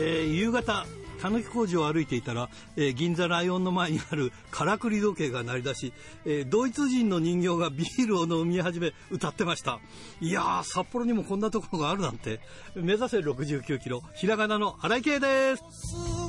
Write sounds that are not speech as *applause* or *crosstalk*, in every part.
えー夕方たぬき工事を歩いていたら、えー銀座ライオンの前にある *laughs* からくり時計が鳴り出し、えードイツ人の人形がビールを飲み始め歌ってました。いやー札幌にもこんなところがあるなんて。目指せ69キロひらがなの荒井圭です。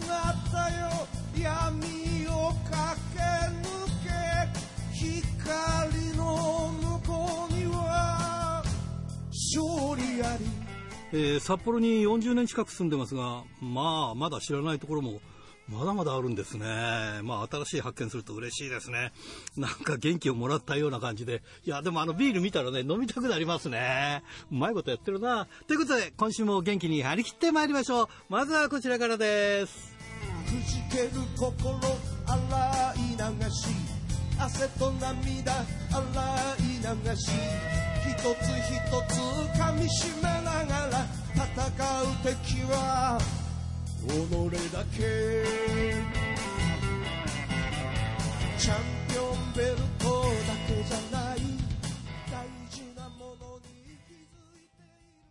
えー札幌に40年近く住んでますが、まあ、まだ知らないところも、まだまだあるんですね。まあ、新しい発見すると嬉しいですね。なんか元気をもらったような感じで。いや、でもあのビール見たらね、飲みたくなりますね。うまいことやってるな。ということで、今週も元気に張り切ってまいりましょう。まずはこちらからです。くじける心洗い流し汗と涙洗い流し一つ一つ噛みしめながら戦う敵は己だけチャンピオンベルトだけじゃない大事なものに気づいている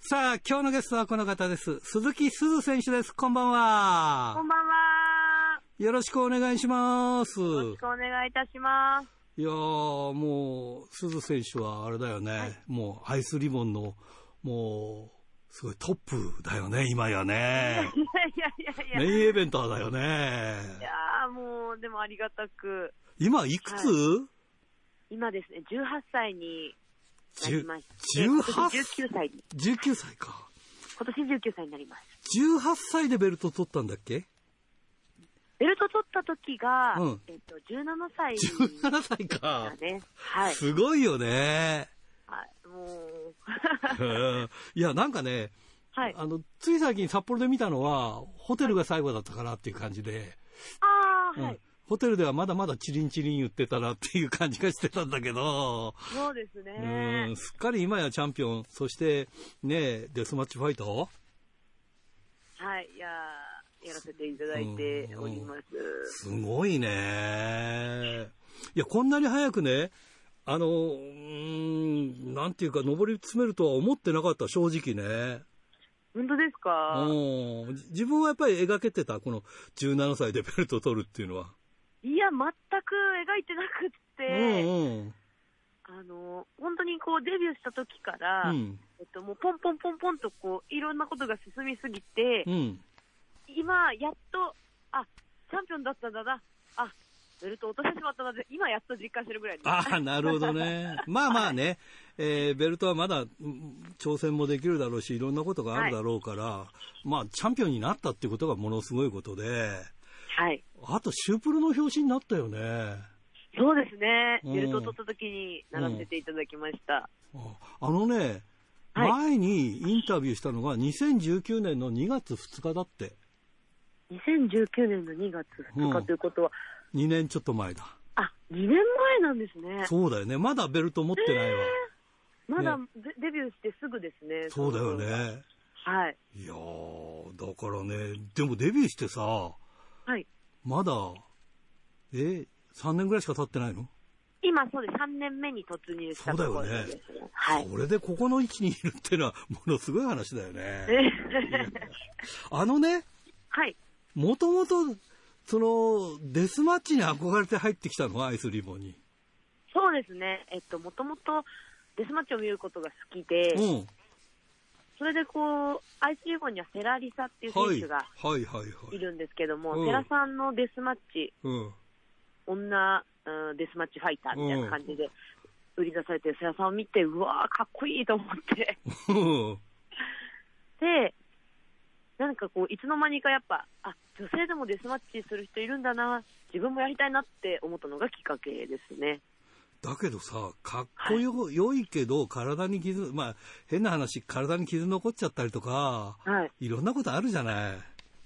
ささあ、今日のゲストはこの方です。鈴木すず選手です。こんばんはこ。んばんは。よろしくお願いします。よろしくお願いいたします。いやー、もう、鈴選手はあれだよね、もうアイスリボンの、もう、すごいトップだよね、今やね。いやいやいやいや。メインイベンターだよねい。やーもう、でもありがたく、今いくつ、は今ですね、18歳になりまして、18今年19歳に、?19 歳か。今年19歳になります。18歳でベルト取ったんだっけ？ベルト取った時が、うんえっと、17歳 ?17 歳だか。ね。はい。すごいよね。はい、もう、う *laughs* んいや、なんかね、はい。あの、つい最近札幌で見たのは、ホテルが最後だったかなっていう感じで、あー、はい。うんホテルではまだまだチリンチリン言ってたなっていう感じがしてたんだけど、そうですうねん、。すっかり今やチャンピオン、そしてね、デスマッチファイターはい。いやーやらせていただいております。すごいね。いや、こんなに早くね、あの、うーん、なんていうか、上り詰めるとは思ってなかった、正直ね。本当ですか？うん。自分はやっぱり描けてた、この17歳でベルトを取るっていうのは。いや、全く描いてなくって、うんうん。あの、本当にこうデビューした時から、うん。えっと、もうポンポンポンポンとこう、いろんなことが進みすぎて、うん。今、やっと、あ、チャンピオンだったんだな、あ、ベルト落としてしまったなって、今やっと実感してるぐらいです。ああ、なるほどね。*laughs* まあまあね、えーベルトはまだうん挑戦もできるだろうし、いろんなことがあるだろうから、まあ、チャンピオンになったっていうことがものすごいことで、はい。あと、シュープロの表紙になったよね。そうですね。うんベルト取った時にならせていただきました。ああのね、はい前にインタビューしたのが2019年の2月2日だって。2019年の2月2日ということは、2年ちょっと前だ。あ、2年前なんですね。そうだよね。まだベルト持ってないわ。まだねデデビューしてすぐですね。そうだよ。ね。はい。いやー、だからね、でもデビューしてさ、はい。まだ、え、3年ぐらいしか経ってないの？今そうです。3年目に突入したところです、ね。はい。それでここの位置にいるっていうのは、ものすごい話だよね。えあのね、はい。もともと、その、デスマッチに憧れて入ってきたの？アイスリボンに。そうですね。えっと、もともとデスマッチを見ることが好きで、うん。それでこう、アイスリボンにはセラリサっていう選はい。手がはいはいはいい。るんですけども、うんセラさんのデスマッチ、うん。女、うん、デスマッチファイターみたいな感じで売り出されてるセラさんを見て、うわー、かっこいいと思って。うんで、なんかこう、いつの間にかやっぱ、あ、女性でもデスマッチする人いるんだな、自分もやりたいなって思ったのがきっかけですね。だけどさ、かっこよ、良いけど、体に傷、まあ、変な話、体に傷残っちゃったりとか、はい。いろんなことあるじゃない。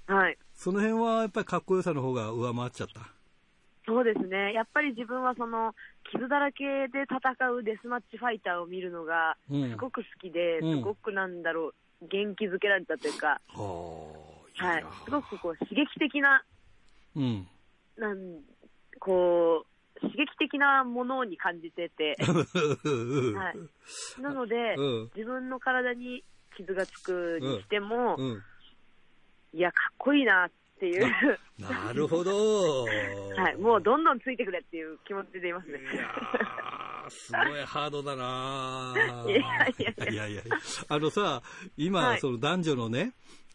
はい。その辺はやっぱりかっこよさの方が上回っちゃった。そうですね。やっぱり自分はその、傷だらけで戦うデスマッチファイターを見るのが、うんすごく好きで、うんすごくなんだろう、元気づけられたというか、はいや。すごくこう、刺激的な、うん。なん、こう、刺激的なものに感じてて、*laughs* はい。なので、うん自分の体に傷がつくにしても、うん。いや、かっこいいなっていう、なるほど。*laughs* はい、もうどんどんついてくれっていう気持ちでいますね。いやー、すごいハードだなー *laughs* いやいやいや。あのさ、今、はい。その男女のね、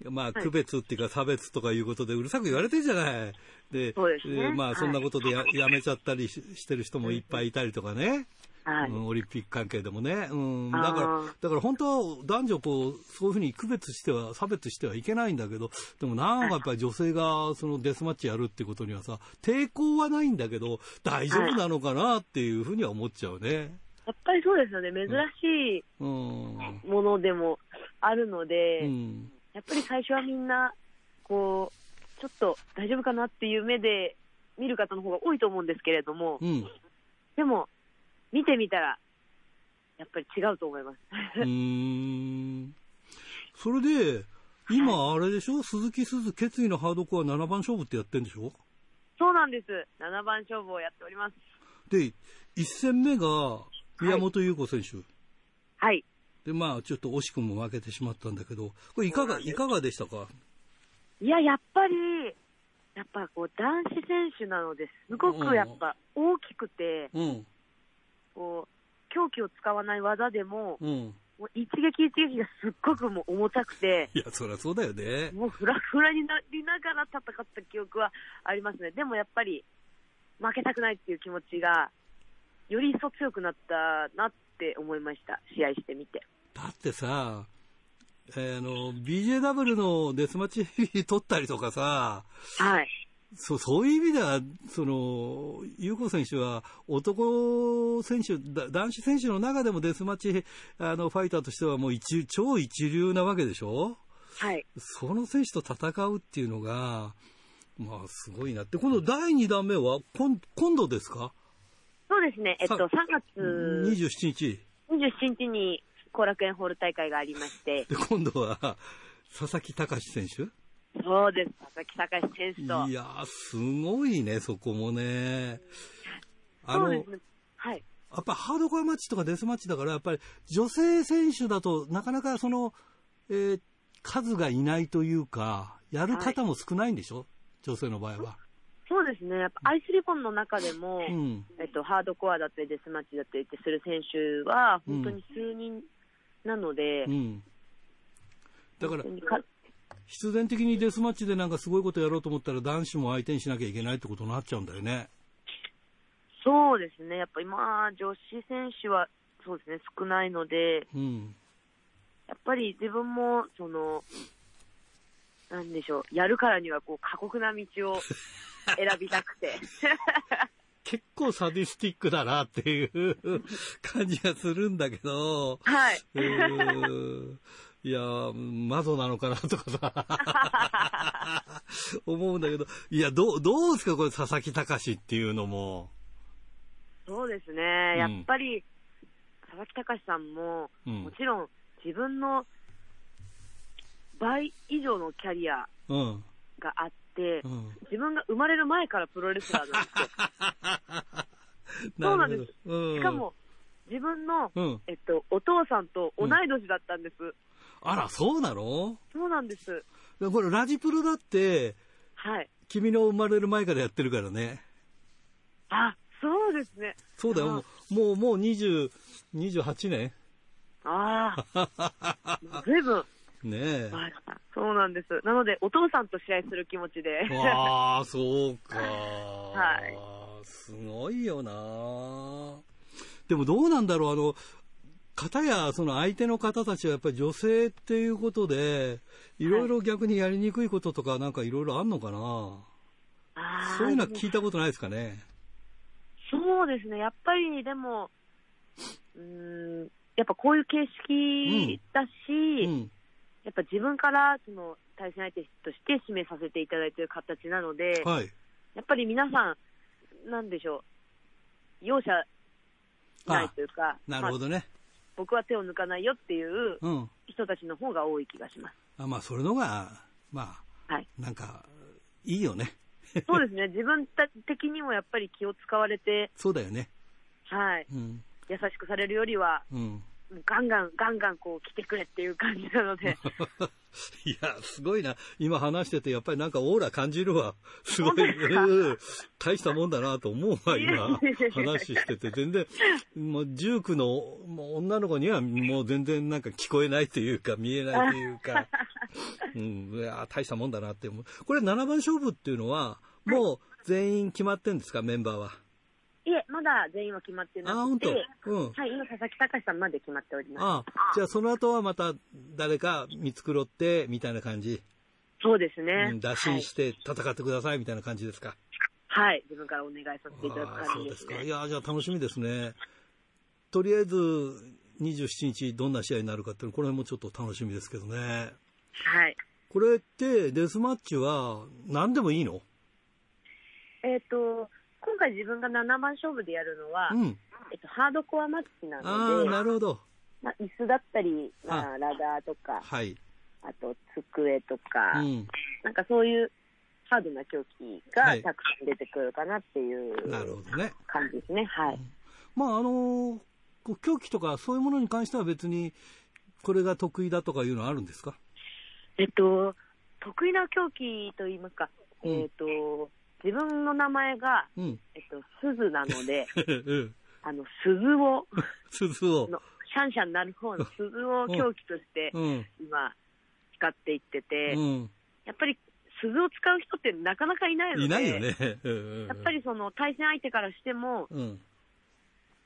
まあ、い。区別っていうか差別とかいうことでうるさく言われてるじゃない。で、ですね。まあ、はいそんなことでや,、やめちゃったりししてる人もいっぱいいたりとかね。はい。うん、オリンピック関係でもね。うん。だから、だから本当は男女こう、そういうふうに区別しては、差別してはいけないんだけど、でもなんかやっぱり女性がそのデスマッチやるってことにはさ、抵抗はないんだけど、大丈夫なのかなっていうふうには思っちゃうね。やっぱりそうですよね、珍しいうん。ものでもあるので、うん。やっぱり最初はみんな、こう、ちょっと大丈夫かなっていう目で見る方の方が多いと思うんですけれども、うん。でも、見てみたら、やっぱり違うと思います。うーん。それで、今あれでしょ？鈴木鈴決意のハードコア7番勝負ってやってんでしょ？そうなんです。7番勝負をやっております。で、1戦目が宮本優子選手。はい。で、まあ、ちょっと惜しくも負けてしまったんだけど、これいかが、いかがでしたか？いや、やっぱり、やっぱこう、男子選手なのですごくやっぱ大きくて、うん、こう、狂気を使わない技でも、うん。もう一撃一撃がすっごくもう重たくて、*laughs* いや、そりゃそうだよね。もうフラフラになりながら戦った記憶はありますね。でもやっぱり、負けたくないっていう気持ちが、より一層強くなったなって思いました。試合してみて。だってさ、えーあの、BJW のデスマッチ取ったりとかさ、はい。そう、そういう意味では、その、優子選手は男選手、だ男子選手の中でもデスマッチ、あの、ファイターとしてはもう一、超一流なわけでしょ？はい。その選手と戦うっていうのが、まあ、すごいなって。今度第2弾目は、今今度ですか？そうですね。えっと、さ3月 ?27 日。27日に後楽園ホール大会がありまして、で、今度は、佐々木隆選手？そうです。佐々木隆選手と。いやー、すごいね、そこもね。あの。はい。っぱハードコアマッチとかデスマッチだから、やっぱり女性選手だとなかなかその、えー数がいないというか、やる方も少ないんでしょ、女性の場合は。そうですね。やっぱアイスリボンの中でも、うん。えっと、ハードコアだったりデスマッチだったりってする選手は、本当に数人なので、うん。だから必然的にデスマッチでなんかすごいことやろうと思ったら男子も相手にしなきゃいけないってことになっちゃうんだよね。そうですね。やっぱ今、女子選手は、そうですね、少ないので、うん。やっぱり自分も、その、なんでしょう、やるからには、こう、過酷な道を選びたくて。*laughs* 結構サディスティックだなっていう感じがするんだけど、はい。いやー、マゾなのかなとかさ、*laughs* 思うんだけど、いや、どう、どうですか、これ、佐々木隆っていうのも。そうですね。やっぱり、佐々木隆さんも、うんもちろん自分の倍以上のキャリアうん。があって、うん。自分が生まれる前からプロレスラーなんですよ。*laughs* そうなんです。うんしか、も、自分の、うん。えっと、お父さんと同い年だったんです。あら、そうなの？そうなんです。これ、ラジプロだって、はい。君の生まれる前からやってるからね。あ、そうですね。そうだよ、もう、もう、もう20、28年ああ、ずいぶん。ねえ。はいそうなんです。なので、お父さんと試合する気持ちで。わあ、そうか。*laughs* はいすごいよな。でもどうなんだろう、あの、方やその相手の方たちはやっぱり女性っていうことで、いろいろ逆にやりにくいこととかなんかいろいろあんのかな？あーそういうのは聞いたことないですかね？そうですね。やっぱり、でも、うーん、やっぱこういう形式だし、うん。やっぱ自分からその対戦相手として指名させていただいている形なので、はい。やっぱり皆さん、なんでしょう、容赦ないというか、まあなるほどね。僕は手を抜かないよっていううん。人たちの方が多い気がします。あまあ、それのが、まはい。あ、なんか、いいよね。そうですね。自分たち的にもやっぱり気を使われて、そうだよね。はい。うん。優しくされるよりは、うん。ガンガン、ガンガンこう来てくれっていう感じなので、*laughs* いや、すごいな。今話してて、やっぱりなんかオーラ感じるわ。*laughs* すごい。大したもんだなと思うわ、今。*laughs* 話してて。全然、もう、19のもう女の子にはもう全然なんか聞こえないというか、見えないというか。うん、いや、大したもんだなって思う。これ7番勝負っていうのは、もう全員決まってんですか、メンバーは。いえ、まだ全員は決まってなくて、当。うん。はい、今、佐々木隆さんまで決まっております。あじゃあその後はまた誰か見繕って、みたいな感じ？そうですね。うん、打診して戦ってくださいみたいな感じですか？はい、はい、自分からお願いさせていただくああそうでか。感じですすね。いや、じゃあ楽しみですね。とりあえず、27日どんな試合になるかっていうの、これもちょっと楽しみですけどね。はい。これって、デスマッチは何でもいいの？えっ、と、今回自分が7番勝負でやるのは、うん。えっと、ハードコアマッチなあので、あ、なるほど。まあ、椅子だったり、まああ、ラダーとか、はい。あと机とか、うん。なんかそういうハードな凶器はいがたくさん出てくるかなっていう。感じですね。はい。まあ、あのこう狂気とかそういうものに関しては別に、これが得意だとかいうのはあるんですか？えっと、得意な凶器といいますか、うんえっと、自分の名前が、うん。えっと、鈴なので、*laughs* うん。あの、鈴を、*laughs* 鈴を。のシャンシャンになる方の鈴を凶器としてうん。今使っていってて、うん。やっぱり鈴を使う人ってなかなかいないので、いないよね。うんやっぱりその対戦相手からしても、うん。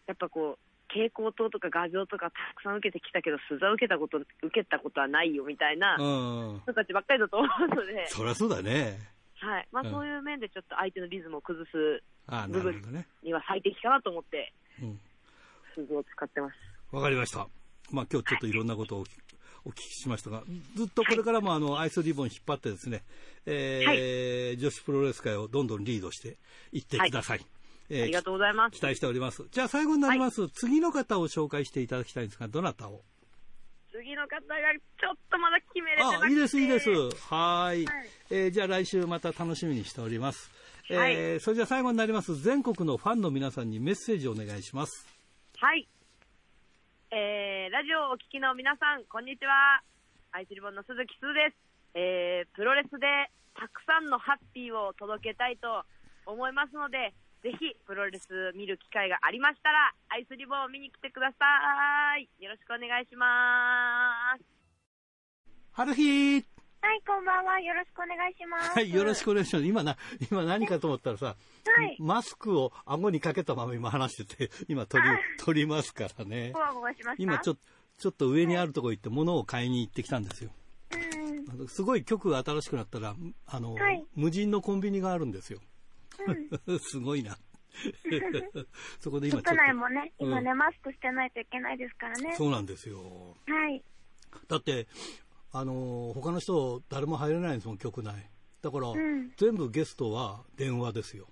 やっぱこう、蛍光灯とか画像とかたくさん受けてきたけど、鈴は受けたこと、受けたことはないよみたいなうん。人たちばっかりだと思うので、そりゃそうだね。はい。まあうんそういう面でちょっと相手のリズムを崩すああ、なるほどね。には最適かなと思って、うん。鈴を使ってます。わかりました。まあ今日ちょっといろんなことをお聞きしましたが、ずっとこれからもあの、アイスリボン引っ張ってですね、えー女子プロレス界をどんどんリードしていってください。えーありがとうございます。期待しております。じゃあ最後になります、次の方を紹介していただきたいんですが、どなたを？次の方がちょっとまだ決めれてなくて。あ、いいです、いいです。はーい。はいえーじゃあ来週また楽しみにしております。えーはいそれじゃあ最後になります、全国のファンの皆さんにメッセージをお願いします。はい。えー、ラジオをお聞きの皆さん、こんにちは。アイスリボンの鈴木すずです。えー、プロレスでたくさんのハッピーを届けたいと思いますので、ぜひプロレス見る機会がありましたら、アイスリボンを見に来てください。よろしくお願いします。春日はい、こんばんは。よろしくお願いします。はい、よろしくお願いします。今な、今何かと思ったらさ、はいマスクを顎にかけたまま今話してて、今取りあ、取りますからねふ。わふわしました？今ちょっと、ちょっと上にあるとこ行って物を買いに行ってきたんですよ。うん。あのすごい局が新しくなったら、あの、はい無人のコンビニがあるんですよ。*laughs* すごいな。*laughs* そこで今ちょっ国内もね、うん今ね、マスクしてないといけないですからねと、。そうなんですよ。はい。だって、あの、他の人誰も入れないんですもん、局内。だから、ん全部ゲストは電話ですよ。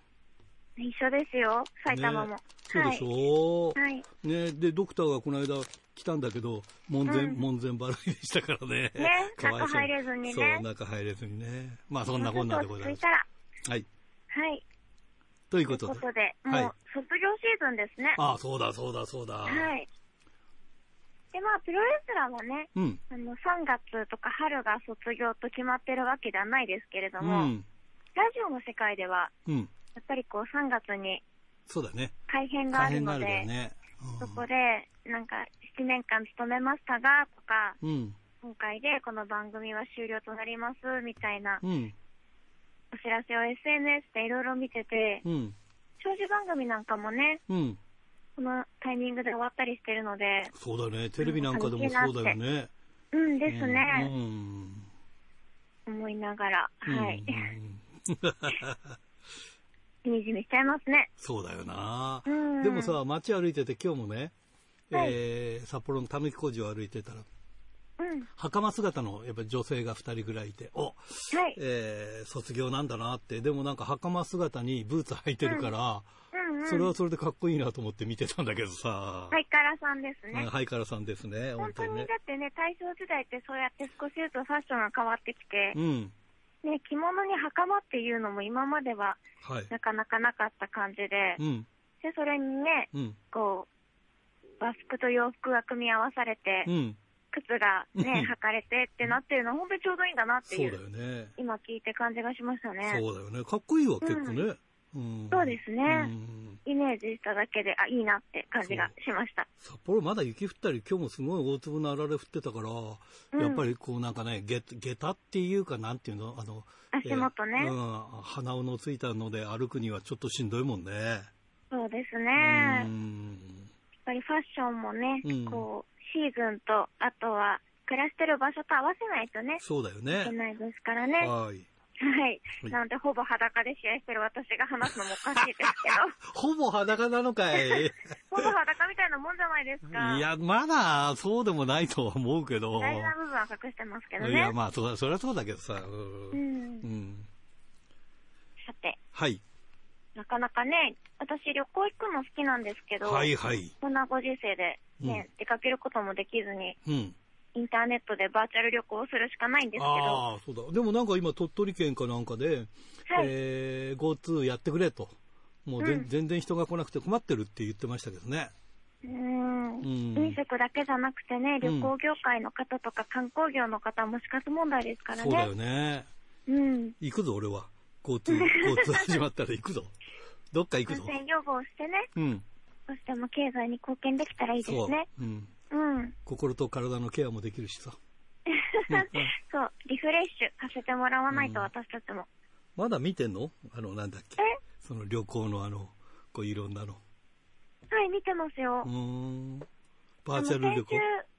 一緒ですよ、埼玉も。ねそうでしょ、はい。はい。ね、で、ドクターがこの間来たんだけど、門前、うん門前払いでしたからね。ね中入れずにねそう、中入れずにね。まあ、そんなこんなでございます。はい。はい。ということとで。いうことで、はいもう卒業シーズンですね。ああ、そうだ、そうだ、そうだ。はい。で、まあ、プロレスラーはね、うん。あの、3月とか春が卒業と決まってるわけではないですけれどうも、ん。ラジオの世界では、うん。やっぱりこう3月にそうだね。改編があるの大変があるからで、ね。そこで、なんか、7年間勤めましたが、とか、うん。今回でこの番組は終了となります、みたいなうん。お知らせを SNS でいろいろ見てて、うん。長寿番組なんかもね、うん。このタイミングで終わったりしてるので、そうだね。テレビなんかでもそうだよね。うんですうね、ん。思いながら、うんはい。うんしみじみしちゃいますね。そうだよな。うん。でもさ、街歩いてて今日もね、はいえー札幌のたぬき工事を歩いてたら、うん。袴姿のやっぱ女性が2人ぐらいいて、お、はい。えー卒業なんだなって、でもなんか袴姿にブーツ履いてるから、うんうん。それはそれでかっこいいなと思って見てたんだけどさ、ハイカラさんですね。ハイカラさんですね、本当にね。だってね、大正時代ってそうやって少しずつファッションが変わってきて、うん。ね、着物に袴っていうのも今までははい。なかなかなかった感じで、うん。で、それにね、うん。こう、和服と洋服が組み合わされて、うん。靴がうんね、履かれてってなってるのは本当にちょうどいいんだなってそいうう、だよね。今聞いて感じがしましたね。そうだよね。かっこいいわ、結構ね。うん。そうですねうんイメージしただけで、あ、いいなって感じがしました。札幌まだ雪降ったり、今日もすごい大粒のあられ降ってたから、うんやっぱりこうなんかね、下下駄っていうか、なんていうの、あの、足元ねえーうん、鼻緒のついたので歩くにはちょっとしんどいもんね。そうですうね。やっん。ぱりファッションもね、うんこう、シーズンと、あとは、暮らしてる場所と合わせないとね、そうだよいけね。ないですからね。ははい。い。はいなので、ほぼ裸で試合してる私が話すのもおかしいですけど、*laughs* ほぼ裸なのかい。*laughs* ほぼ裸みたいなもんじゃないですか。いや、まだそうでもないとは思うけど。大事な部分は隠してますけどいや、ね。まあ、そそりゃそうだけどさ。う。うんんう。ん。さて、はい。なかなかね、私旅行行くの好きなんですけど、はいはい。こんなご時世でね、出かけることもできずに、うん。インターネットでバーチャル旅行をするしかないんですけど、ああ、そうだ。でもなんか今、鳥取県かなんかで、はいえー、GoTo やってくれと。もううん全然人が来なくて困ってるって言ってましたけどね。うーんうん飲食だけじゃなくてね、旅行業界の方とか観光業の方も死活問題ですからそうだね。よね。うん。行くぞ、俺は。GoTo、GoTo 始まったら行くぞ。どっか行く感ぞ。染予防してね、うん。そしても経済に貢献できたらいいですね。。うん。うん。心と体のケアもできるしさ。*laughs* そう、リフレッシュさせてもらわないと、うん私たちも。まだ見てんの？あの、なんだっけ？え？その旅行のあの、こういろんなの。はい、見てますよう。ーん。バーチャル旅行？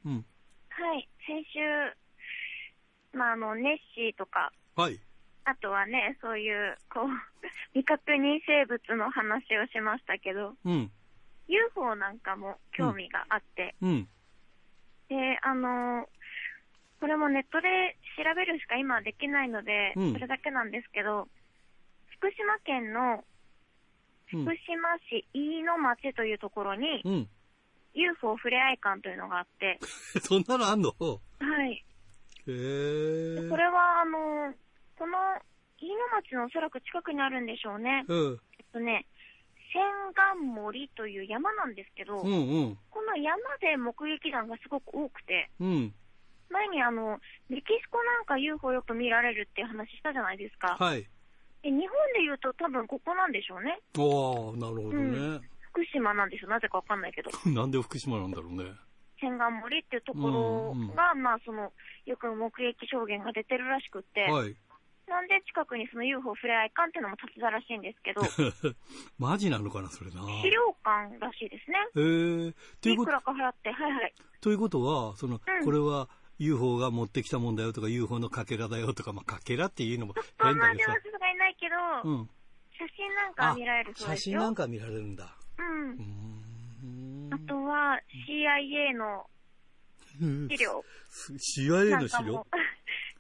うん。はい、先週、まあ、あの、ネッシーとか、はい。あとはね、そういう、こう、*laughs* 未確認生物の話をしましたけど、うん。UFO なんかも興味があって、うん。で、あの、これもネットで調べるしか今はできないので、うんそれだけなんですけど、福島県のうん福島市飯野町というところに、うん。UFO ふれあい館というのがあって、*laughs* そんなのあんの？はい。へえ。これは、あの、この飯野町のおそらく近くにあるんでしょうね。うん。えっとね、千貫森という山なんですけど、うんうん。この山で目撃談がすごく多くて、うん。前にあの、メキシコなんか UFO よく見られるっていう話したじゃないですか。はい。で日本で言うと多分ここなんでしょうね。ああ、なるほどね。福島なんですよ。なぜかわかんないけど。*laughs* なんで福島なんだろうね。千貫森っていうところが、まあその、よく目撃証言が出てるらしくって、はい。なんで近くにその UFO ふれあい館っていうのも立つだらしいんですけど、*laughs* マジなのかな、それな。資料館らしいですね。へえ。ということいくらか払って、はいはい。ということは、その、うんこれは UFO が持ってきたもんだよとか、UFO のかけらだよとか、まあ、かけらっていうのもそ変だけどさんなではさ。すがにないけど、うん。写真なんかは見られるそう写ですよ。真なんか見られるんだ。うんう。ーん。あとは CIA の資料 CIA の資料？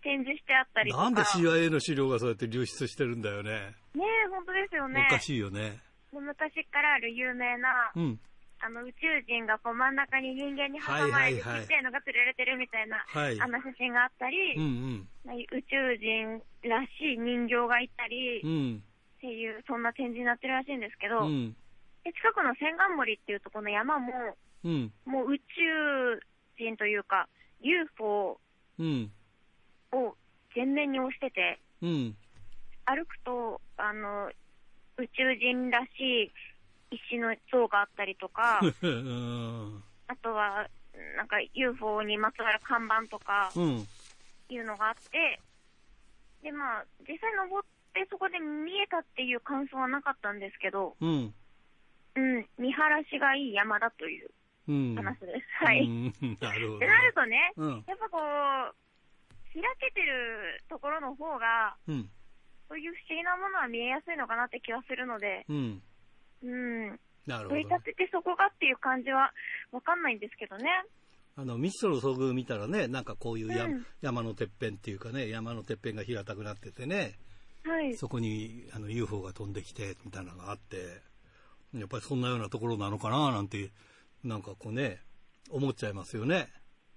展示してあったりとか。なんで CIA の資料がそうやって流出してるんだよね。ねえ、本当ですよね。おかしいよね。で昔からある有名な、うん。あの宇宙人がこう真ん中に人間に挟まれて、ちっちゃいのが連れられてるみたいな、はいあの写真があったり、うんうん。まあ宇宙人らしい人形がいたり、っうん。ていう、そんな展示になってるらしいんですけど、うん。で近くの千貫森っていうところの山も、うん。もう宇宙人というか、UFO うん。を全面に押してて、うん。歩くと、あの、宇宙人らしい石の像があったりとか、*laughs* うん。あとは、なんか UFO にまつわる看板とかうん。いうのがあって、で、まあ、実際登ってそこで見えたっていう感想はなかったんですけど、うん。うん、見晴らしがいい山だといううん。話です。はい。うんなるほどね。ってなるとね、うん。やっぱこう、開けてるところの方が、うん。そういう不思議なものは見えやすいのかなって気はするので、うん。うん、なるほど取り。立ててそこがっていう感じはわかんないんですけどね。あの、未知との遭遇見たらね、なんかこういうや、うん山のてっぺんっていうかね、山のてっぺんが平たくなっててね、はい。そこにあの UFO が飛んできて、みたいなのがあって、やっぱりそんなようなところなのかな、なんて、なんかこうね、思っちゃいますよね。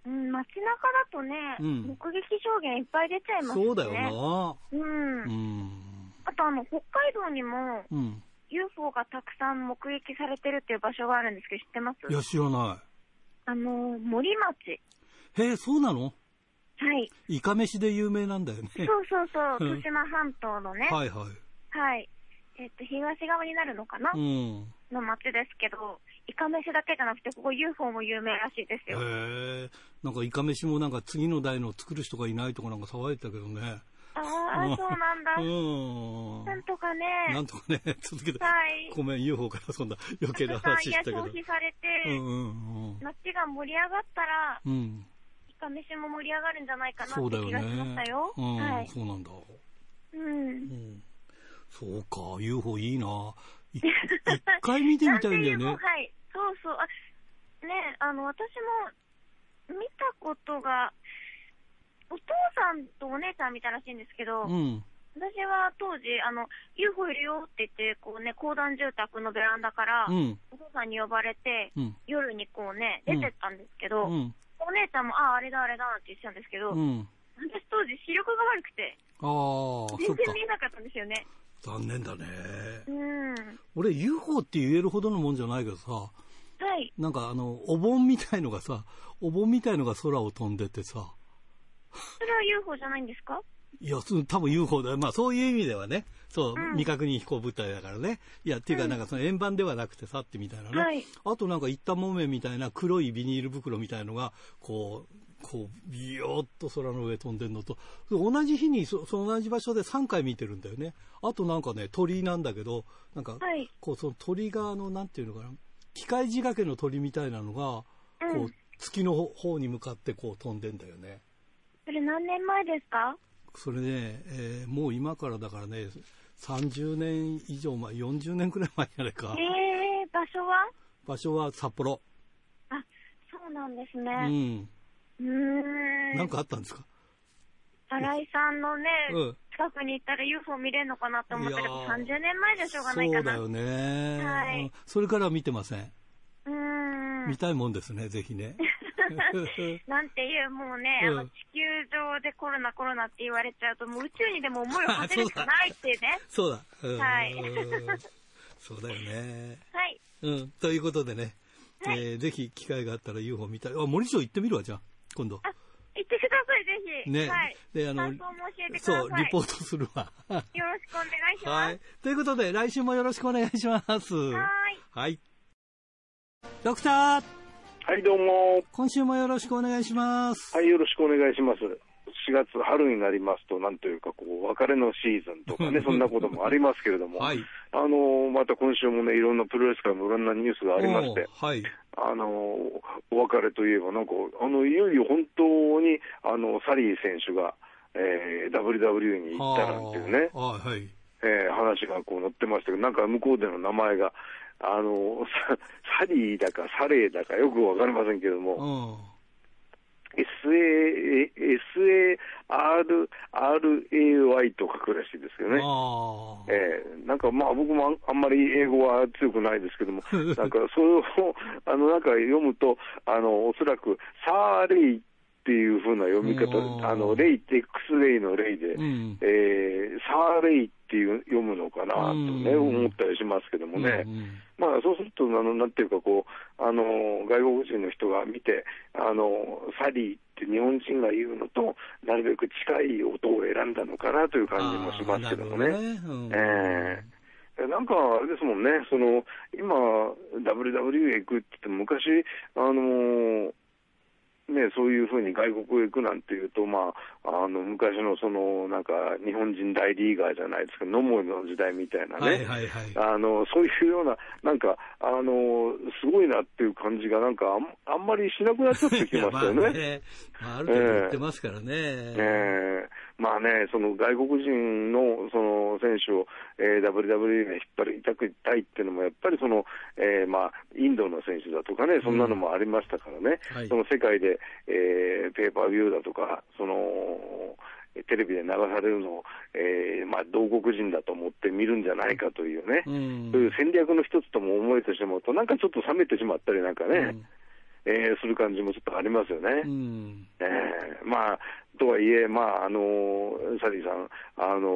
うん、街中だとね、うん目撃証言いっぱい出ちゃいますね。そうだようん。な。うん。あとあの、北海道にもうん。UFO がたくさん目撃されてるっていう場所があるんですけど、知ってます？いや、知らない。あの、森町。へえ、そうなの？はい。イカ飯で有名なんだよね。そうそうそうう、ん対馬半島のね、はいはい。はい。えっと、東側になるのかな、うん。の町ですけど、イカ飯だけじゃなくて、ここ UFO も有名らしいですよ。へえ。なんかイカ飯もなんか次の代の作る人がいないとかなんか騒いでたけどね。ああ、そうなんだ。うん。なんとかね、なんとかね、続けて。はい。ごめん、UFO からそんな余計な話したけど。消費されて、うんうんうん。街が盛り上がったら、うん。イカ飯も盛り上がるんじゃないかなそうだよって気がしましたねよ。。うん、はい。そうなんだ。うんう。ん。そうか、UFO いいな。い一回見てみたいんだよねはい。そうそう。あ、ねあの、私も見たことが、お父さんとお姉ちゃん見たらしいんですけど、うん。私は当時、あの、UFO いるよって言って、こうね、公団住宅のベランダから、うん。お父さんに呼ばれて、うん。夜にこうね、うん出てったんですけど、うん。お姉ちゃんも、ああ、あれだ、あれだって言ってたんですけど、うん。私当時視力が悪くて、全然見えなかったんですよね。残念だね。うん。俺 UFO って言えるほどのもんじゃないけどさ、はい。なんかあの、お盆みたいのがさ、お盆みたいのが空を飛んでてさ、それは UFO じゃないんですか？いや、そ多分 UFO だよ。まあそういう意味ではね、そう、うん未確認飛行物体だからね。いや、っていうかなんかその円盤ではなくてさってみたいなね。はいあとなんか一旦木綿みたいな黒いビニール袋みたいのが、こう、こう、ビヨーっと空の上飛んでるのと、同じ日にそその同じ場所で3回見てるんだよね。あとなんかね、鳥なんだけど、なんか、はい。こう、その鳥が、あの、なんていうのかな、機械仕掛けの鳥みたいなのが、うんこう、月の方に向かってこう飛んでんだよね。それ何年前ですか？それね、えーもう今からだからね、30年以上前、40年くらい前じゃないかえ。ー、場所は？場所は札幌。あ、そうなんですうね。ん。うーん。なんかあったんですか？新井さんのね、うん近くに行ったら UFO 見れるのかなと思ったけど、いやー30年前じゃしょうがそないかな。うだよね、はいうんそれからは見てません。うーん。見たいもんですね、ぜひね。*laughs* なんていう、もうね、うんあの地球上でコロナコロナって言われちゃうと、もう宇宙にでも思いを馳せるしかないっていうね。そうだ。うんはい *laughs* そうだよね。はい。うん。ということでね、はいえーぜひ機会があったら UFO 見たい。あ、森町行ってみるわ、じゃあ、今度。あ、行ってください、ぜひ。ね。はい。で、あの感、想も教えてください。そう、リポートするわ。よろしくお願いします。はい。ということで、来週もよろしくお願いします。ははい。ドクター、はい、どうも。今週もよろしくお願いします。はい、よろしくお願いします。4月、春になりますと、なんというか、こう、別れのシーズンとかね、*laughs* そんなこともありますけれども、はい。あの、また今週もね、いろんなプロレス界もいろんなニュースがありまして、はい。あの、お別れといえば、なんか、あの、いよいよ本当に、あの、サリー選手が、えー、WWE に行ったなんていうね、はい。えー話がこう載ってましたけど、なんか向こうでの名前が、あの、ササリーだかサレーだかよくわかりませんけども、うん。SA、SARRAY と書くらしいですけどね。えーなんかまあ僕もあんあんまり英語は強くないですけども、*laughs* なんかそれを、あの、なんか読むと、あの、おそらく、サーレイっていう風な読み方う、ん。あの、レイって X レイのレイで、うん。えーサーレイっていう読むのかなとね、うん思ったりしますけどもね。うんまあそうすると、あの、なんていうかこう、あの、外国人の人が見て、あの、サリーって日本人が言うのと、なるべく近い音を選んだのかなという感じもしますけどもね。ええなんか、あれですもんね、その、今、WWE へ行くって言っても、昔、あのね、そういうふうに外国へ行くなんていうと、まあ、あの、昔のその、なんか、日本人大リーガーじゃないですか、野森の時代みたいなね。はいはいはい。あの、そういうような、なんか、あの、すごいなっていう感じが、なんかあん、あんまりしなくなっちゃってきましたよいやまあね。ね。まあ、ある程度言ってますからね。ええまあね、その外国人のその選手を、えー WWE に引っ張りたくたいっていうのも、やっぱりその、えーまあ、インドの選手だとかね、そんなのもありましたからね、はい。その世界で、えーペーパービューだとか、その、テレビで流されるのを、えーまあ、同国人だと思って見るんじゃないかというね、うん。そういう戦略の一つとも思えてしまうと、なんかちょっと冷めてしまったりなんかね、うん。えーする感じもちょっとありますよね。うん。えーまあ、とはいえ、まあ、あの、サリーさん、あの、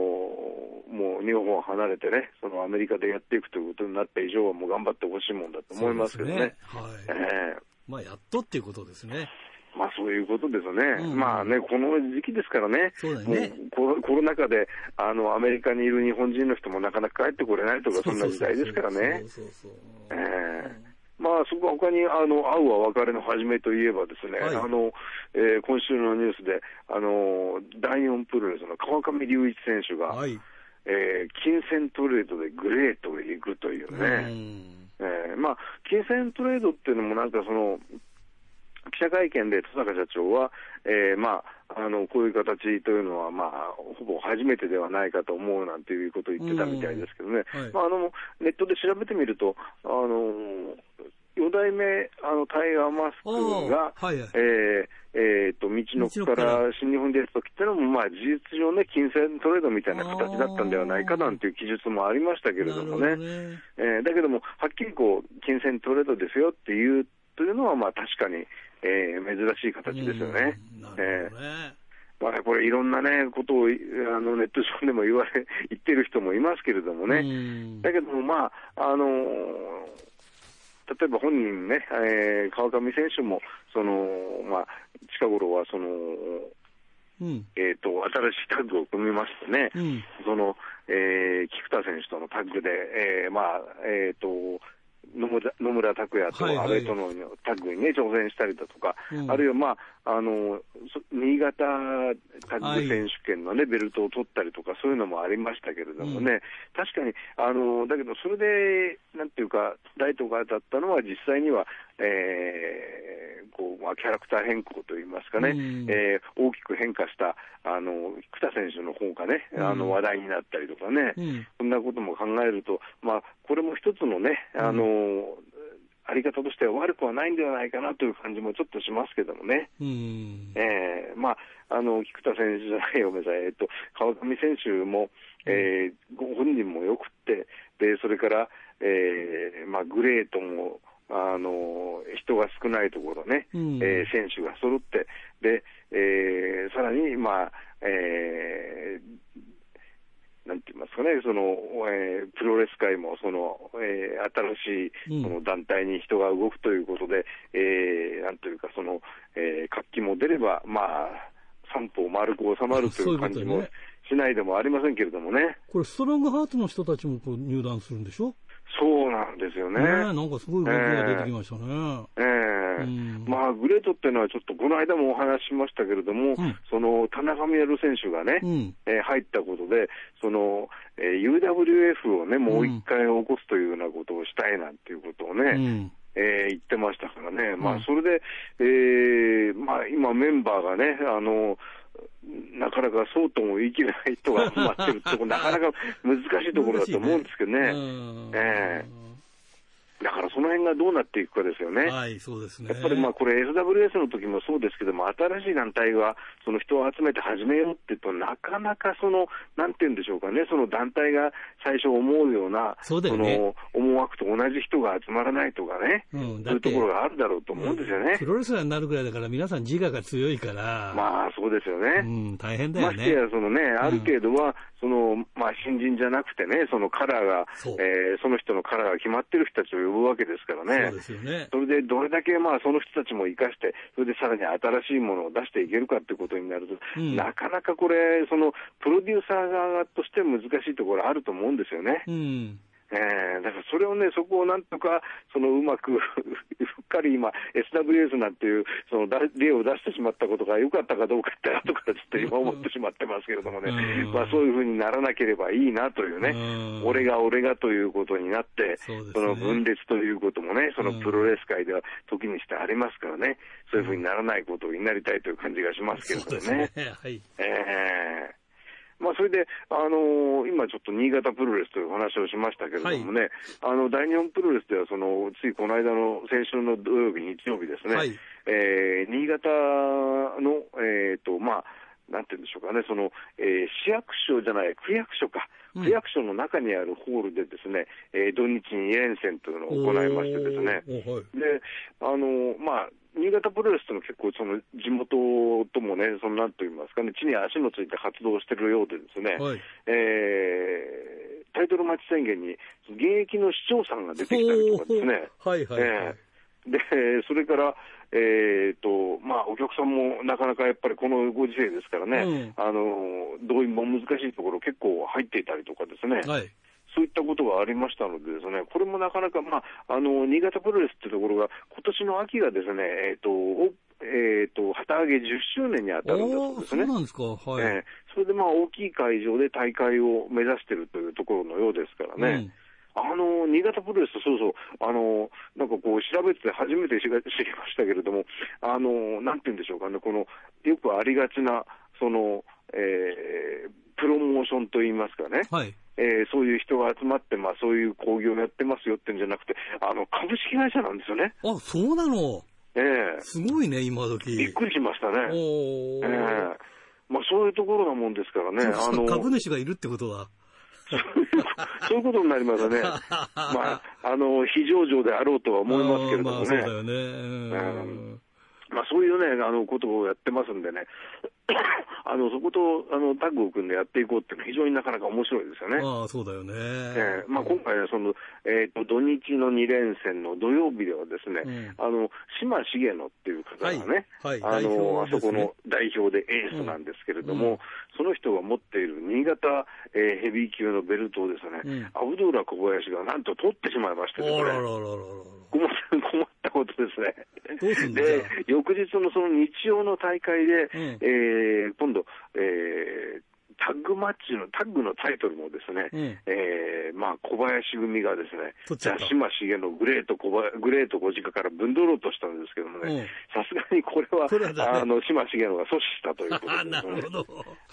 もう日本を離れてね、そのアメリカでやっていくということになった以上はもう頑張ってほしいもんだと思いますけどね。はい。えーまあ、やっとっていうことですね。まあそういうことですね、うん。まあね、この時期ですからね、そうだよね。もうコロナ禍であのアメリカにいる日本人の人もなかなか帰ってこれないとか、そんな時代ですからね。そうそうそう。ええ。まあ、そこは他に、あの、会うは別れの始めといえばですね、はい。あの、えー今週のニュースで、あの、第4プロレスの川上隆一選手が、はい。えー金銭トレードでグレートへ行くといううね、ん。えーまあ、金銭トレードっていうのもなんかその、記者会見で戸坂社長は、えーまあ、あのこういう形というのは、まあ、ほぼ初めてではないかと思うなんていうことを言ってたみたいですけどね、うんはいまあ、あのネットで調べてみると、あの4代目あのタイガーマスクが、はいはいえーえーと道のくからら新日本でやった時っていうのも、まあ、事実上ね、金銭トレードみたいな形だったんではないかなんていう記述もありましたけれどもね。ねえーだけども、はっきりこう、金銭トレードですよっていうというのは、まあ確かに、えー珍しい形ですよね。うんなえるほどね。ーまあ、これ、いろんなね、ことをあのネット上でも言われ、*laughs* 言ってる人もいますけれどもね。うんだけども、まあ、あのー例えば本人ね、えー川上選手も、その、まあ、近頃は、その、うん。えっ、と、新しいタッグを組みましてね、うん。その、えー菊田選手とのタッグで、えーまあ、えっ、と、野村野村拓也とはいはい阿部とのタッグにね、挑戦したりだとか、うんあるいはまあ、あの、そ新潟タッグ選手権のね、ベルトを取ったりとか、そういうのもありましたけれどもね、確かに、あの、だけどそれで、なんていうか、ライトが当たったのは実際には、えーこう、まあ、キャラクター変更といいますかね、うん。えー大きく変化した、あの、菊田選手の方がね、あうん。の、話題になったりとかね、うん。そんなことも考えると、まあ、これも一つのね、あの、あり方としては悪くはないんではないかなという感じもちょっとしますけどもね。うん。えーまあ、あの、菊田選手じゃないよ、えっと、川上選手も、えーご本人もよくって、で、それから、えーまあ、グレートも、あの、人が少ないところね、うんえー選手が揃って、で、えーさらに、まあ、えーなんて言いますかね、その、えープロレス界も、その、えー新しうん。い、その団体に人が動くということで、えーなんというか、その、えー活気も出れば、まあ、三方丸く収まるとそうい感じもしないでもありませんけれどもね。これ、ストロングハーツの人たちもこう入団するんでしょ？そうなんですよね。ねえ、なんかすごい動きが出てきましたね。ええうんまあ、グレートっていうのは、ちょっとこの間もお話ししましたけれども、うんその田中美春選手がね、うん。えー入ったことで、その、えー UWF をね、もう一回起こすというようなことをしたいなんていうことをね、うん。えー言ってましたからね、まうんあ、それで、えーまあ、今、メンバーがね、あの、なかなかそうとも言い切れない人が集まってるところ、なかなか難しいところだと思うんですけどね。うん。えだからその辺がどうなっていくかですよね。はい、そうですね。やっぱりまあこれ SWS の時もそうですけども、新しい団体がその人を集めて始めようって言うと、なかなかその、なんて言うんでしょうかね、その団体が最初思うような、そうだよねの思惑と同じ人が集まらないとかね、うんそういうところがあるだろうと思うんですよねプ。ロレスラーになるぐらいだから、皆さん自我が強いから、まあそうですようね。ん、大変だよね。ましてや、そのね、ある程度は、その、まあ、新人じゃなくてね、そのカラーが、そうえーその人のカラーが決まってる人たちを呼ぶわけですからね。そうですよね。それでどれだけまあその人たちも生かして、それでさらに新しいものを出していけるかってことになると、うんなかなかこれ、そのプロデューサー側として難しいところあると思うんですよね。うん。えーだからそれをね、そこをなんとか、そのうまく、*laughs* うっかり今、SWS なんていう、そのだ例を出してしまったことが良かったかどうかって、後からちょっと今思ってしまってますけれどもね、うん。まあそういうふうにならなければいいなというね、うん。俺が俺がということになって、そね。その分裂ということもね、そのプロレス界では時にしてありますからね、そういうふうにならないことを祈りたいという感じがしますけれそうどもね。ですね。はい。ええまあ、それで、あのー今ちょっと新潟プロレスというお話をしましたけれどもね、あの、大日本プロレスでは、その、ついこの間の先週の土曜日、日曜日ですね、はい。えー新潟の、えっ、と、まあ、なんて言うんでしょうかね、その、えー市役所じゃない、区役所か、うん。区役所の中にあるホールでですね、えー土日に2連戦というのを行いましてですね、で、あの、まあ、新潟プロレスというのは結構その地元ともね、そのなんと言いますかね、地に足のついて活動してるようでですね、はい。えータイトルマッチ宣言に現役の市長さんが出てきたりとかですね、はいはいはい。ええで、それから、えーとまあ、お客さんもなかなかやっぱりこのご時世ですからね、あの動員も難しいところ、結構入っていたりとかですね、はい。そういったことがありましたので、ですねこれもなかなか、まあ、あの新潟プロレスっていうところが、今年の秋がですね、えーとおえー、と旗揚げ10周年に当たるんだそうですね。そうなんですか。はい。ええそれでまあ大きい会場で大会を目指しているというところのようですからね、あの新潟プロレス、そうそう、あのなんかこう、調べて初めて知りましたけれども、あのなんて言うんでしょうかね、このよくありがちな、そのえープロモーションといいますかね、うん。はい。えーそういう人が集まって、まあ、そういう興行をやってますよってんじゃなくて、あの株式会社なんですよね。あ、そうなの？ええすごいね、今時。びっくりしましたね。おええー。まあ、そういうところなもんですからね。あの株主がいるってことは？*laughs* そういうことになりますよね。*laughs* まあ、あの、非上場であろうとは思いますけれどもあーまあ、そうだね。よね。うんまあ、そういうね、あの、ことをやってますんでね。あの、そこと、あの、タッグを組んでやっていこうっていうのは非常になかなか面白いですよね。ああ、そうだよね。ええ。まあ、今回はその、えー、と土日の2連戦の土曜日ではですね、うん。あの島重野っていう方がね、はいはい。あのあそこの代表でエースなんですけれども、うん。うんその人が持っている新潟、えーヘビー級のベルトをですね、うん。アブドーラ小林がなんと取ってしまいましてですね。*laughs* 困ったことですね。で翌日のその日曜の大会で、うん。えー今度、えータッグマッチの、タッグのタイトルもですね、うんえーまあ、小林組がですね取っ、ちゃった島重のグレート小林、グレート小鹿から分取ろうとしたんですけどもうんね、さすがにこれは、これはダメあの、島重野が阻止したということあでなすね。*laughs* るほど。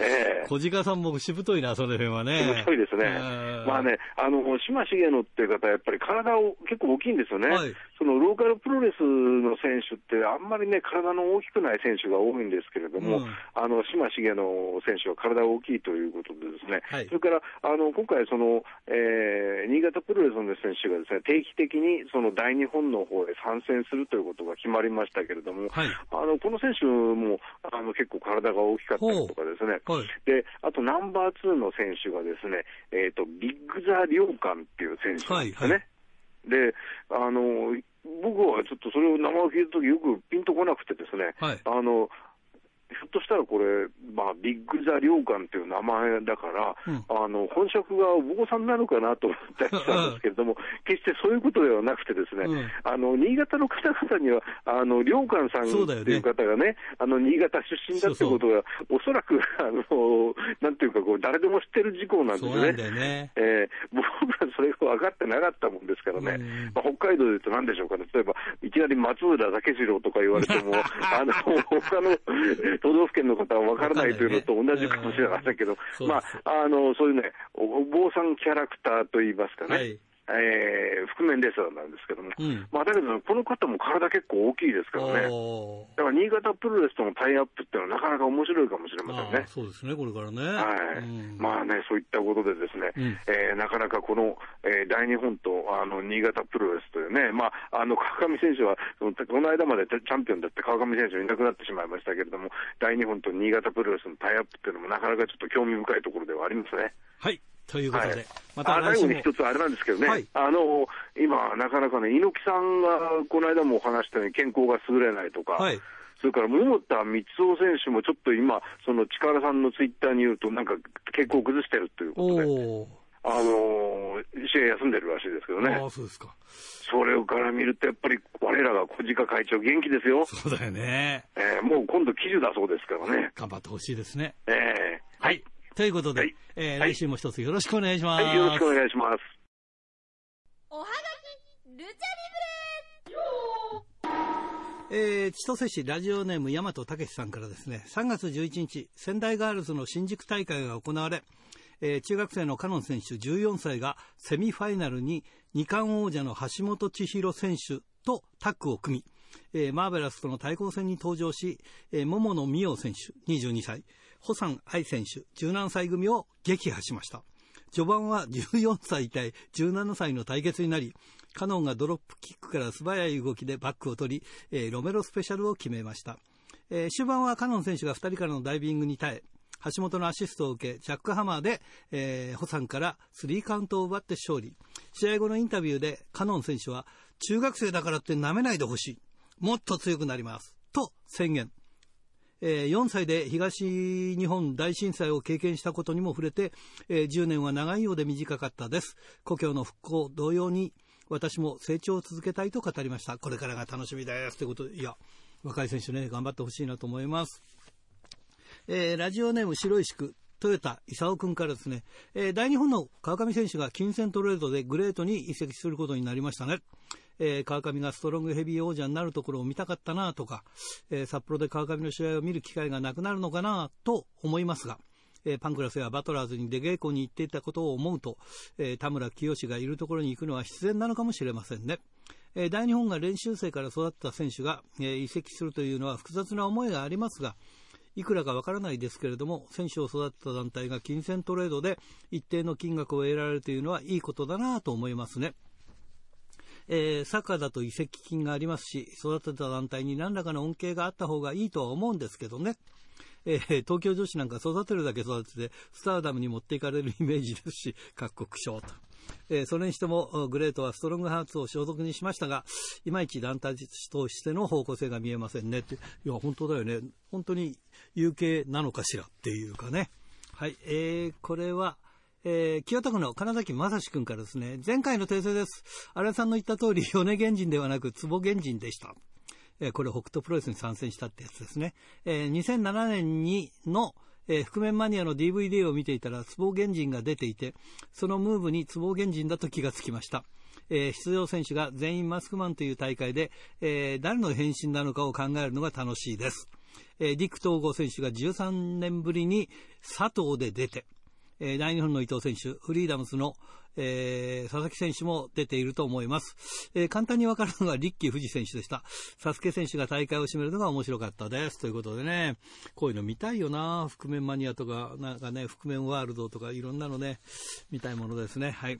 ええ小鹿さんもしぶといな、その辺はね。面白いですねえ。ーまあね、あの、島重野っていう方はやっぱり体を結構大きいんですよね。はいそのローカルプロレスの選手ってあんまりね、体の大きくない選手が多いんですけれども、うん。あの、島重野選手は体が大きいということでですね、はい。それから、あの、今回その、えー新潟プロレスの選手がですね、定期的にその大日本の方へ参戦するということが決まりましたけれども、はい。あの、この選手も、あの、結構体が大きかったりとかですね、はい。で、あとナンバー2の選手がですね、えっ、と、ビッグザ・リョウカンっていう選手なんですよね。はいはで、あの、僕はちょっとそれを名前を聞いたときよくピンとこなくてですね、はい。あの、ひょっとしたらこれ、まあ、ビッグ・ザ・リョウカンっていう名前だから、うん。あの、本職がお坊さんなのかなと思ったりしたんですけれども、決してそういうことではなくてですね、うん。あの、新潟の方々には、あの、リョウカンさんっていう方がね、あの、新潟出身だってことが、おそらく、あの、なんていうか、こう、誰でも知ってる事項なんですね。そね。えー僕はそれが分かってなかったもんですからね、うん。まあ、北海道で言うと何でしょうかね、例えば、いきなり松浦武次郎とか言われても、*laughs* あの、他の都道府県の方は分からないというのと同じかもしれませんけど、うんまあ、あの、そういうね、お坊さんキャラクターといいますかね、はいえー覆面レスラーなんですけども、うんまあ、だけど、この方も体結構大きいですからね。だから新潟プロレスとのタイアップっていうのはなかなか面白いかもしれませんね。そうですね、これからね。はいうんまあね、そういったことでですね、うんえーなかなかこの、えー大日本とあの新潟プロレスというね、まあ、あの川上選手はその、この間までチャンピオンだって川上選手いなくなってしまいましたけれども、大日本と新潟プロレスのタイアップっていうのもなかなかちょっと興味深いところではありますね。はい。ということで、はいまた最後に一つあれなんですけどね、はいあの今、なかなかね、猪木さんがこの間もお話したように健康が優れないとか、はい。それから桃田光雄選手もちょっと今、その力さんのツイッターに言うと、なんか傾向を崩してるということで。あの試合休んでるらしいですけどねあ、あ、そうですか。それから見ると、やっぱり我らが小鹿会長、元気ですよ、そうだよね。えーもう今度、記事だそうですからね。頑張ってほしいですね。えーはい。ということで、はい。えーはい。来週も一つよろしくお願いします。はい、よろしくお願いします。おはがき、ルチャリえー、千歳市ラジオネーム大和武さんからですね、3月11日、仙台ガールズの新宿大会が行われ、えー中学生のカノン選手14歳がセミファイナルに二冠王者の橋本千尋選手とタッグを組み、えーマーベラスとの対抗戦に登場し、えー桃野美桜選手22歳、保山愛選手17歳組を撃破しました。序盤は14歳対17歳の対決になり、カノンがドロップキックから素早い動きでバックを取り、えーロメロスペシャルを決めました。えー終盤はカノン選手が2人からのダイビングに耐え、橋本のアシストを受け、ジャックハマーで、えー、ホさんからスリーカウントを奪って勝利。試合後のインタビューで、カノン選手は、中学生だからって舐めないでほしい。もっと強くなります。と宣言。えー4歳で東日本大震災を経験したことにも触れて、えー10年は長いようで短かったです。故郷の復興同様に私も成長を続けたいと語りました。これからが楽しみです。ということで、いや、若い選手ね、頑張ってほしいなと思います。えーラジオネーム白石区、トヨタ、勲君からですね、えー大日本の川上選手が金銭トレードでグレートに移籍することになりましたね。えー川上がストロングヘビー王者になるところを見たかったなとか、えー札幌で川上の試合を見る機会がなくなるのかなと思いますが、えパンクラスやバトラーズに出稽古に行っていたことを思うと、え田村清がいるところに行くのは必然なのかもしれませんね。え大日本が練習生から育った選手が、え移籍するというのは複雑な思いがありますが、いくらかわからないですけれども、選手を育てた団体が金銭トレードで一定の金額を得られるというのはいいことだなと思いますね。えーサッカーだと移籍金がありますし、育てた団体に何らかの恩恵があった方がいいとは思うんですけどね。えー東京女子なんか育てるだけ育てて、スターダムに持っていかれるイメージですし、各国賞と。えーそれにしても、グレートはストロングハーツを所属にしましたが、いまいち団体としての方向性が見えませんねって。いや、本当だよね。本当に有形なのかしらっていうかね。はい、えー、これは、えー、清田区の金崎正史君からですね、前回の訂正です。荒井さんの言った通り、*laughs* 米源人ではなく坪源人でした。えーこれ北斗プロレスに参戦したってやつですね。えー2007年にの、えー覆面マニアの DVD を見ていたら、坪源人が出ていて、そのムーブに坪源人だと気がつきました。えー出場選手が全員マスクマンという大会で、えー誰の変身なのかを考えるのが楽しいです。えーディック統合選手が13年ぶりに佐藤で出て、えー大日本の伊藤選手、フリーダムスの、えー佐々木選手も出ていると思います。えー簡単にわかるのがリッキー富士選手でした。サスケ選手が大会を締めるのが面白かったです。ということでね、こういうの見たいよな、覆面マニアとか、なんかね、覆面ワールドとかいろんなのね、見たいものですね。はい。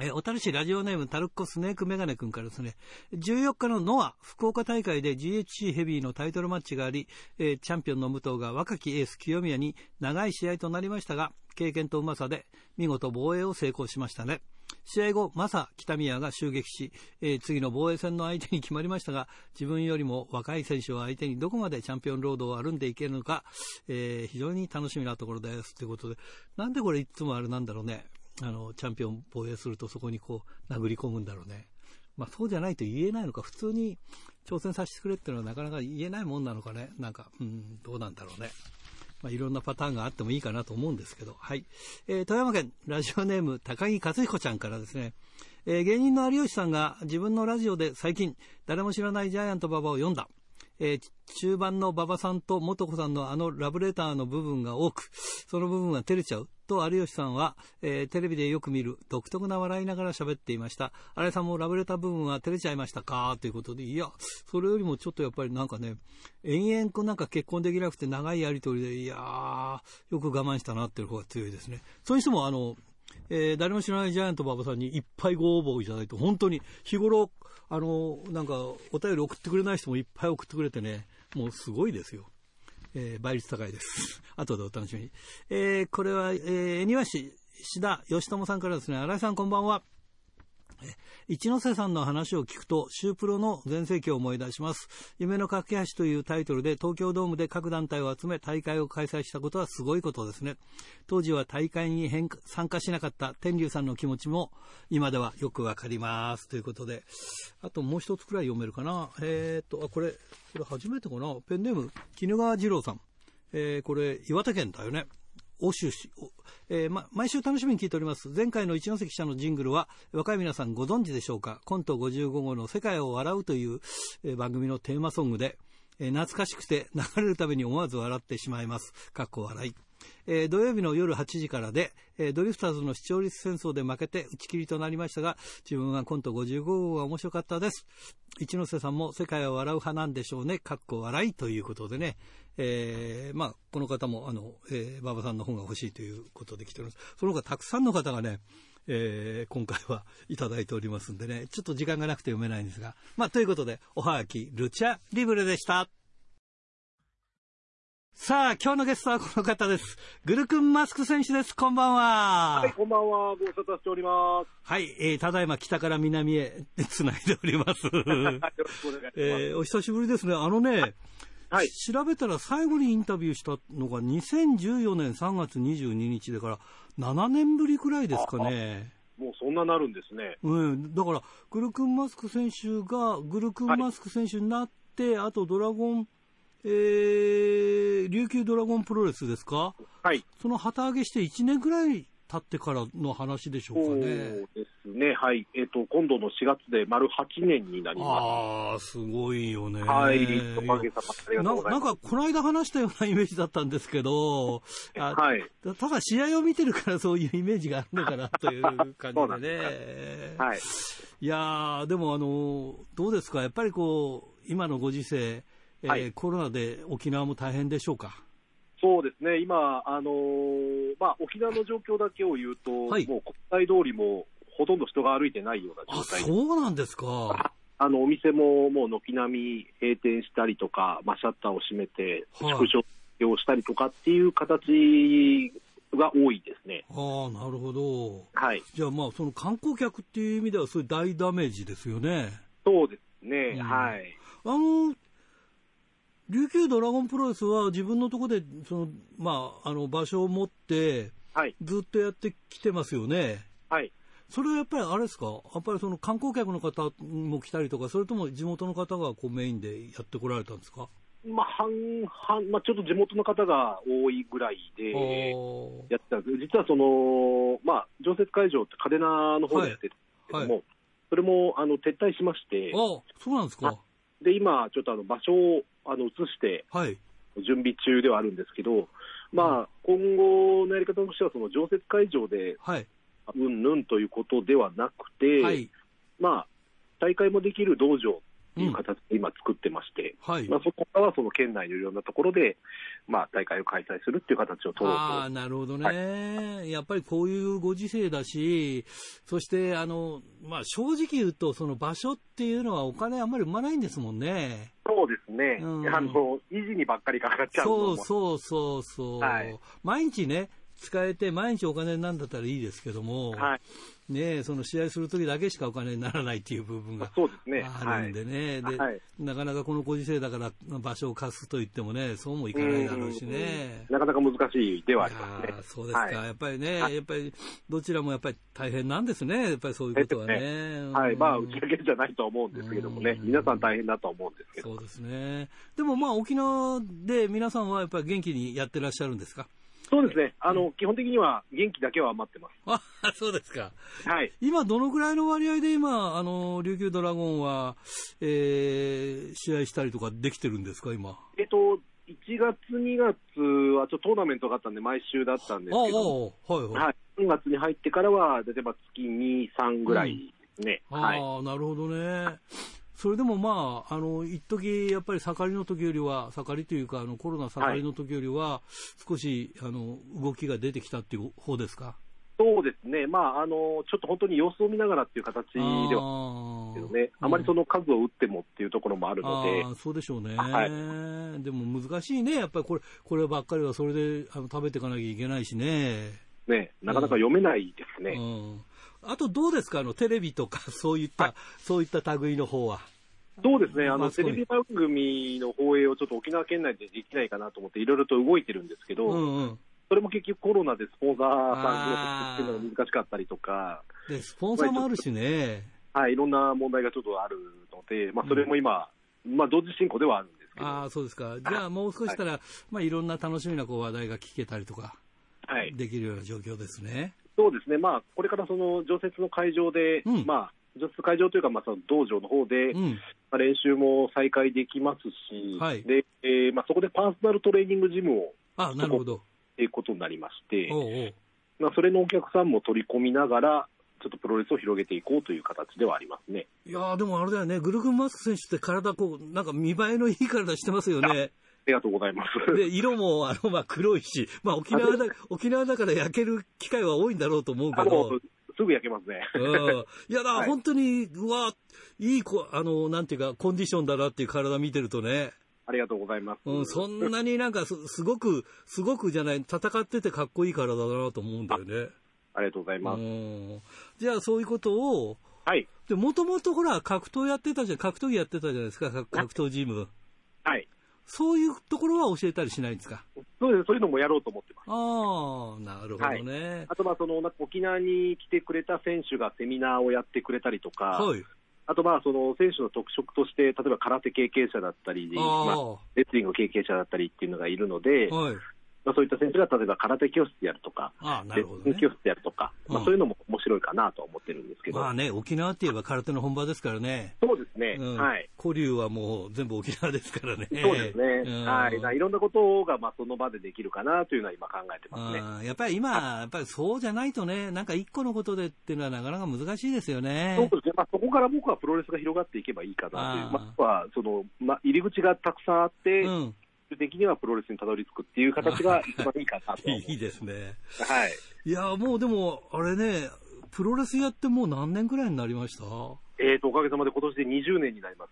えー小樽市ラジオネームタルッコスネークメガネ君からですね、14日のノア福岡大会で GHC ヘビーのタイトルマッチがあり、えーチャンピオンの武藤が若きエース清宮に長い試合となりましたが、経験とうまさで見事防衛を成功しましたね。試合後、マサ北宮が襲撃し、えー次の防衛戦の相手に決まりましたが、自分よりも若い選手を相手にどこまでチャンピオンロードを歩んでいけるのか、えー非常に楽しみなところです。ということで、なんでこれいつもあれなんだろうね。あの、チャンピオン防衛するとそこにこう、殴り込むんだろうね。まあそうじゃないと言えないのか、普通に挑戦させてくれっていうのはなかなか言えないもんなのかね。なんか、うん、どうなんだろうね。まあ、いろんなパターンがあってもいいかなと思うんですけど、はい。えー富山県ラジオネーム高木克彦ちゃんからですね、えー芸人の有吉さんが自分のラジオで最近、誰も知らないジャイアント馬場を読んだ。えー中盤の馬場さんと元子さんのあのラブレターの部分が多く、その部分は照れちゃう。と有吉さんは、えーテレビでよく見る独特な笑いながら喋っていました。新井さんもラブレター部分は照れちゃいましたか？ということで、いや、それよりもちょっとやっぱりなんかね、延々こうなんか結婚できなくて長いやりとりで、いやー、よく我慢したなっていう方が強いですね。そういう人もあの、えー誰も知らないジャイアント馬場さんにいっぱいご応募いただいて、本当に日頃、あの、なんかお便り送ってくれない人もいっぱい送ってくれてね、もうすごいですよ。えー倍率高いです。*laughs* 後でお楽しみに。えーこれは、えー、恵庭市、志田義友さんからですね、新井さんこんばんは。一ノ瀬さんの話を聞くと、シュープロの全盛期を思い出します。夢の架け橋というタイトルで東京ドームで各団体を集め大会を開催したことはすごいことですね。当時は大会に参加しなかった天竜さんの気持ちも今ではよくわかります。ということで、あともう一つくらい読めるかな。えー、っと、あ、これ、これ初めてかな。ペンネーム、絹川二郎さん。えーこれ、岩手県だよね。欧州市、えーま、毎週楽しみに聞いております。前回の一関記者のジングルは、若い皆さんご存知でしょうか？コント55号の世界を笑うという、えー番組のテーマソングで、えー懐かしくて流れるたびに思わず笑ってしまいます。かっこ笑い。えー土曜日の夜8時からで、えードリフターズの視聴率戦争で負けて打ち切りとなりましたが、自分はコント55号が面白かったです。一ノ瀬さんも世界を笑う派なんでしょうね。かっこ笑いということでね。えーまあ、この方も、あの、えー、馬場さんの本が欲しいということで来ております。その他たくさんの方がね、えー今回はいただいておりますんでね、ちょっと時間がなくて読めないんですが。まあ、ということで、おはがき、ルチャリブレでした。さあ、今日のゲストはこの方です。グルクンマスク選手です。こんばんは。はい、こんばんは。ご無沙汰しております。はい、えー、ただいま北から南へ繋いでおります。はい、よろしくお願いします。えー、お久しぶりですね。あのね、はい調べたら最後にインタビューしたのが2014年3月22日だから7年ぶりくらいですかね。もうそんななるんですね。うん、だから、グルクンマスク選手が、グルクンマスク選手になって、あとドラゴン、えー、琉球ドラゴンプロレスですか？はい。その旗揚げして1年くらい経ってからの話でしょうそうかね。ですね。はい。えっ、と、今度の4月で丸8年になりまああ、すごいよね。す。はい。おな。なんか、この間話したようなイメージだったんですけど、あ *laughs* はい。たただ試合を見てるからそういうイメージがあるのかなという感じでんでね。はい。いやー、でもあの、どうですか、やっぱりこう、今のご時世、えーはいコロナで沖縄も大変でしょうか？そうですね。今、あのーまあ、沖縄の状況だけを言うと、はいもう国際通りもほとんど人が歩いてないようなあ、状態でそうなんですか。あの、お店ももう軒並み閉店したりとか、まあ、シャッターを閉めて、はい縮小をしたりとかっていう形が多いですね。ああ、なるほど。はい。じゃあまあ、その観光客っていう意味では、そういう大ダメージですよね。そうですね。うんはい。あの、琉球ドラゴンプロレスは自分のところで、その、まあ、あの、場所を持って、はい。ずっとやってきてますよね。はい。それはやっぱりあれですか、やっぱりその観光客の方も来たりとか、それとも地元の方がこうメインでやってこられたんですか、まあ、半々、まあ、ちょっと地元の方が多いぐらいでやってたんです。実はその、まあ、常設会場って嘉手納の方でやってるんですけども、はい。それもあの撤退しまして、あそうなんですか、で今、ちょっとあの場所をあの移して、はい、準備中ではあるんですけど、まあ、今後のやり方としては、その常設会場ではい、うんぬんということではなくて、はい、まあ、大会もできる道場っていう形で今作ってまして、はい。まあ、そこからはその県内のいろんなところで、まあ、大会を開催するっていう形を取ろうああ、なるほどね、やっぱりこういうご時世だし、そしてあの、まあ、正直言うと、その場所っていうのはお金あんまり生まないんですもんね。と、そうですね、うん。あの維持にばっかりかかっちゃうそうそうそうそう、はい。毎日ね、使えて、毎日お金になるんだったらいいですけども、はい、ねえその試合するときだけしかお金にならないっていう部分がそうですね、あるんでね、ではい。なかなかこのご時世だから場所を貸すと言ってもね、そうもいかないだろうしね。なかなか難しいではありますね。そうですか、はい。やっぱりね、はい。やっぱりどちらもやっぱり大変なんですね、やっぱりそういうことはね。はい、まあ、うん打ち上げじゃないとは思うんですけどもね、うん。皆さん大変だとは思うんですけど、そうですね。でもまあ沖縄で皆さんはやっぱり元気にやってらっしゃるんですか？そうですね、あの基本的には元気だけは余ってます。あ、そうですか。はい今、どのくらいの割合で今、あの、琉球ドラゴンは、えー、試合したりとかできてるんですか、今？えっと、1月、2月はちょっとトーナメントがあったんで、毎週だったんですああ、けど、はいはい。はい、3月に入ってからは、例えば月2、3ぐらいですね。はい。ああ、なるほどね。それでもまあ、あの、一時やっぱり盛りの時よりは、盛りというか、あの、コロナ盛りの時よりは、少し、あの、動きが出てきたっていう方ですか？そうですね、まあ、あの、ちょっと本当に様子を見ながらっていう形ではあけどね、あまりその数を打ってもっていうところもあるので。あ、ーそうでしょうね、はでも難しいね、やっぱりこれこればっかりはそれであの食べていかなきゃいけないしね。ね、なかなか読めないですね。うん、あとどうですか、あのテレビとか *laughs* そういった、そういった類の方は。そうですね、あの、テレビ番組の放映をちょっと沖縄県内でできないかなと思って、いろいろと動いてるんですけど、うんうん、それも結局コロナでスポンサーさんっていうのが難しかったりとか、でスポンサーもあるしね、はい、いろんな問題がちょっとあるので、まあ、それも今、まあ、同時進行ではあるんですけど、ああ、そうですか、じゃあもう少ししたら、い。まあ、いろんな楽しみなこう話題が聞けたりとか、はい、できるような状況ですね。そうですね、まあ、これからその常設の会場で、うん。まあ、常設会場というか、まあ、その道場の方で、うん、まあ、練習も再開できますし、はい。でえーまあ、そこでパーソナルトレーニングジムをあなるほど、っていうことになりまして、おうおう。まあ、それのお客さんも取り込みながら、ちょっとプロレスを広げていこうという形ではありますね。いやーでもあれだよね、グルクンマスク選手って体こう、なんか見栄えのいい体してますよね。ありがとうございます。で、色も、あの、まあ、黒いし、まあ、沖縄だ、沖縄だから焼ける機会は多いんだろうと思うけあどの、すぐ焼けますね。うん。いや、だはい本当に、うわ、いいこ、あの、なんていうか、コンディションだなっていう体見てるとね、ありがとうございます。うん、そんなになんかす、*laughs* すごく、すごくじゃない、戦っててかっこいい体だなと思うんだよね。ありがとうございます。うんじゃあそういうことを、はい。で、もともとほら、格闘やってたじゃん、格闘技やってたじゃないですか、格格闘ジム。はい。そういうところは教えたりしないんですか？そうです。そういうのもやろうと思ってます。ああ、なるほどね。あと、まあ、その、沖縄に来てくれた選手がセミナーをやってくれたりとか、はい。あと、まあ、その、選手の特色として、例えば空手経験者だったり、あまあ、あ、レスリング経験者だったりっていうのがいるので、はい。まあ、そういった選手が例えば空手教室やるとか、ああ、なレるほどね。教室やるとか、まあ、うんそういうのも面白いかなとは思ってるんですけど。まあね、沖縄って言えば空手の本場ですからね。そうですね、うん。はい。古流はもう全部沖縄ですからね。そうですね。うんはい。ないろんなことが、まあ、その場でできるかなというのは今考えてますね。やっぱり今、やっぱりそうじゃないとね、なんか一個のことでっていうのはなかなか難しいですよね。そうですね。まあ、そこから僕はプロレスが広がっていけばいいかなという。あーまあ、は、その、まあ、入り口がたくさんあって、うん。最終的にはプロレスにたどり着くっていう形が *laughs* 一番いいかなと。いいですね。はい。いや、もうでも、あれね、プロレスやってもう何年ぐらいになりました？えーと、おかげさまで今年で20年になります。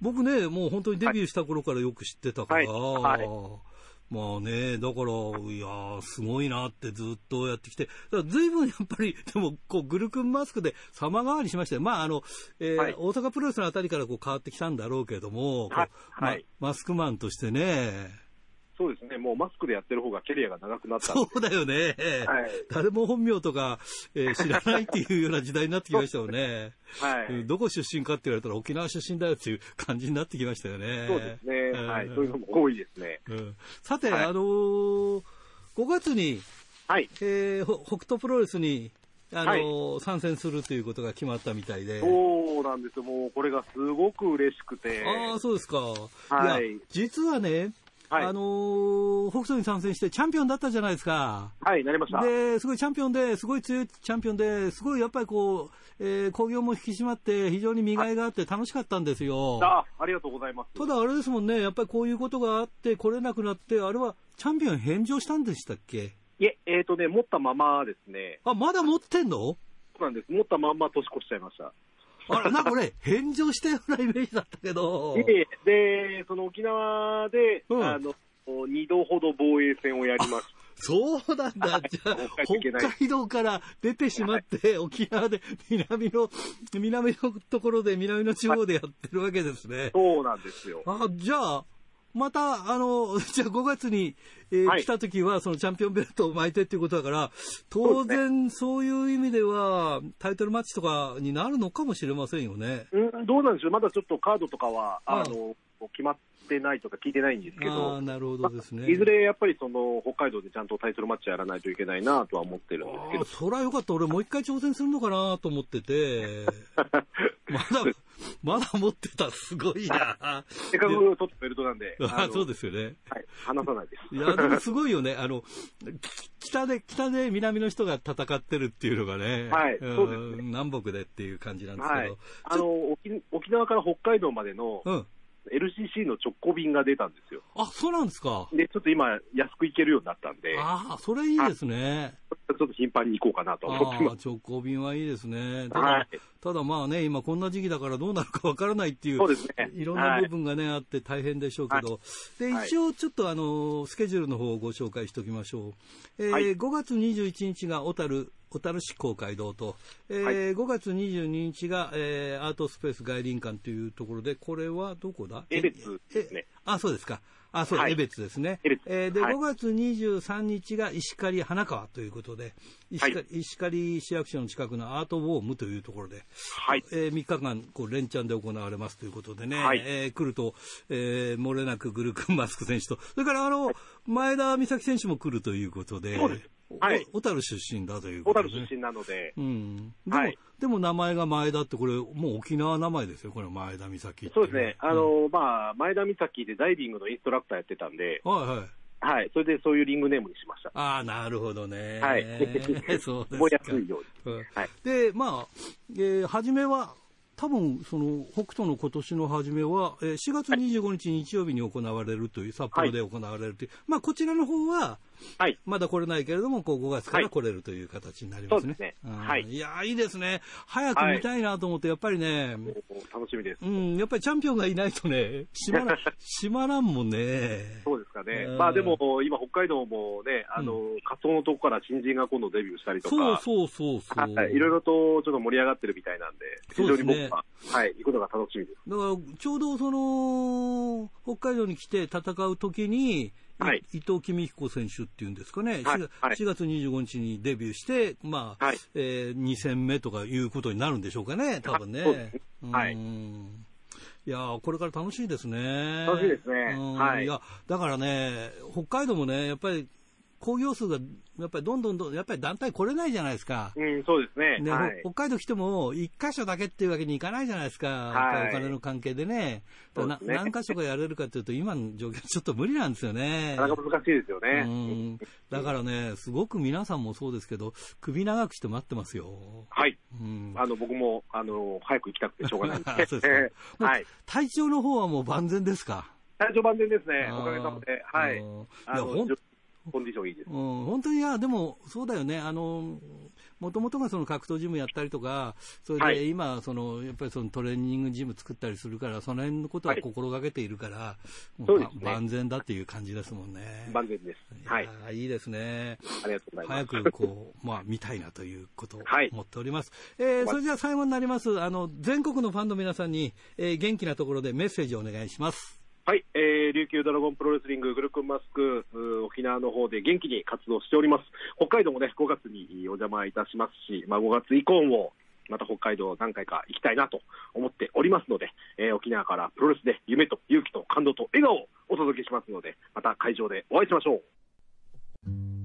僕ね、もう本当にデビューした頃からよく知ってたから、はいはいまあね、だから、いやー、すごいなってずっとやってきて、随分やっぱり、でも、こう、グルクンマスクで様変わりしましたよ。まあ、あの、えーはい。大阪プロレスのあたりからこう変わってきたんだろうけども、はい。まはい。マスクマンとしてね、そうですね。もうマスクでやってる方がキャリアが長くなったそうだよね。はい誰も本名とか、えー知らないっていうような時代になってきましたよね。はい。うんどこ出身かって言われたら沖縄出身だよっていう感じになってきましたよね。そうですね。はい。んそういうのも多いですね。うんさて、はいあのー5月に、はい。えーほ北斗プロレスに、あのー参戦するということが決まったみたいで。そうなんですよ。もうこれがすごく嬉しくて。ああ、そうですか。はいや、実はね、はいあのー北斗に参戦してチャンピオンだったじゃないですか。はい、なりました。で、すごいチャンピオンで、すごい強いチャンピオンで、すごいやっぱりこう、えー、興行も引き締まって、非常に見がいがあって楽しかったんですよ。あ、ありがとうございます。ただあれですもんね、やっぱりこういうことがあって、来れなくなって、あれはチャンピオン返上したんでしたっけ？いえ、えっ、とね、持ったままですね。あ、まだ持ってんの？そうなんです。持ったまんま年越しちゃいました。あら、なんか俺、返上したようなイメージだったけど。で、で、その沖縄で、うんあの、二度ほど防衛戦をやりましそうなんだ。じゃあ、北海道から出てしまって、沖縄で南の、南のところで、南の地方でやってるわけですねた。。そうなんですよ。あ、じゃあ、また、あの、*laughs* じゃあ5月に、えーはい来た時は、そのチャンピオンベルトを巻いてっていうことだから、当然、そういう意味では、タイトルマッチとかになるのかもしれませんよね。うん、どうなんでしょう。まだちょっとカードとかは、あの、決まってないとか聞いてないんですけああ、ど、なるほどですね。いずれやっぱりその、北海道でちゃんとタイトルマッチやらないといけないなとは思ってるんですけど、ああそりゃよかった。俺もう一回挑戦するのかなと思ってて。*laughs* まだ、まだ持ってた。すごいな。せっかく取ったベルトなんで、あのそうですよね。はい、離さないです。いや、でもすごいよね。あの、き北で、北で南の人が戦ってるっていうのがね。はいうんそうですね南北でっていう感じなんですけど。はい。あの、沖沖縄から北海道までのうん。LCC の直行便が出たんですよ。あ、そうなんですか。で、ちょっと今、安く行けるようになったんで、ああ、それいいですね。ちょっと頻繁に行こうかなとあ思ってまあ、直行便はいいですね。ただ、はい。ただまあね、今こんな時期だからどうなるかわからないっていう、そうですね。いろんな部分がね、あって大変でしょうけど、で、はい。一応ちょっとあの、スケジュールの方をご紹介しておきましょう。えーはい。5月21日が小樽、小樽市公会堂と、えーはい。5月22日が、えーアートスペース外輪館というところで、これはどこだ？江別ですね。ええあ、そうですか。あ、そう、はい。江別ですね。えーで、はい。5月23日が石狩花川ということで、石狩,、はい。石狩市役所の近くのアートウォームというところで、はい。え3日間、こう、連チャンで行われますということでね、はい。えー来ると、えー漏れなくグルクンマスク選手と、それからあの、前田美咲選手も来るということで、そうですはいお小樽出身だということで、ね。小樽出身なので、うん。でも、はいでも名前が前田って、これ、もう沖縄名前ですよ、これ、前田美咲ってそうですね、あうんの、まあ、前田美咲でダイビングのインストラクターやってたんで、はいはい。はい、それでそういうリングネームにしました。ああ、なるほどね。はい *laughs* そうですか。覚えやすいように。うんはいで、まあ、えー初めは、多分その北斗の今年の初めは、えー4月25日日曜日に行われるという、札幌で行われるという、まあ、こちらの方は、はい。まだ来れないけれども、こう5月から来れるという形になりますね。そうですねんはいいやーいいですね。早く見たいなと思って、やっぱりね、楽しみです。うん、やっぱりチャンピオンがいないとね、しまら、*laughs* しまらんもんね。そうですかねうん。まあでも、今、北海道もね、あの、仮想のとこから新人が今度デビューしたりとか、そうそうそうそう。はい、いろいろとちょっと盛り上がってるみたいなんで、非常に僕そうですねは、はい、行くのが楽しみです。だから、ちょうどその、北海道に来て戦う時に、はい。伊藤公彦選手っていうんですかね、はい。4, はい。月25日にデビューして、まあ、はい。えー2戦目とかいうことになるんでしょうかね、多分ね。はいうんいやーこれから楽しいですね。楽しいですねうん。はい。いや、だからね、北海道もね、やっぱり、興行数が、やっぱりどんどんどん、やっぱり団体来れないじゃないですか。うん、そうですね。ねはい。ほ北海道来ても、一箇所だけっていうわけにいかないじゃないですか、はいお金の関係でね、そうですねな何箇所かやれるかというと、今の状況、ちょっと無理なんですよね。なかなか難しいですようね。んだからね、すごく皆さんもそうですけど、首長くして待ってますよ。はい。うんあの、僕も、あの、早く行きたくてしょうがないんで。*laughs* そうですか *laughs* もうはい。体調の方はもう万全ですか？体調万全ですね。おかげさまで。はい。うんいやほんコンディションいいです。うん、本当に、いや、でも、そうだよね。あの、もともとがその格闘ジムやったりとか、それはいで今、その、やっぱりそのトレーニングジム作ったりするから、その辺のことははい心がけているから、もそうですねば万全だっていう感じですもんね。万全です。はいい。やいいですね。ありがとうございます。早くこう、*laughs* まあ、見たいなということをはい思っております。えーそれじゃあ最後になります。あの、全国のファンの皆さんに、えー元気なところでメッセージをお願いします。はい、えー、琉球ドラゴンプロレスリンググルクンマスク、沖縄の方で元気に活動しております。北海道もね、5月にお邪魔いたしますし、まあ5月以降も、また北海道何回か行きたいなと思っておりますので、えー沖縄からプロレスで夢と勇気と感動と笑顔をお届けしますので、また会場でお会いしましょう。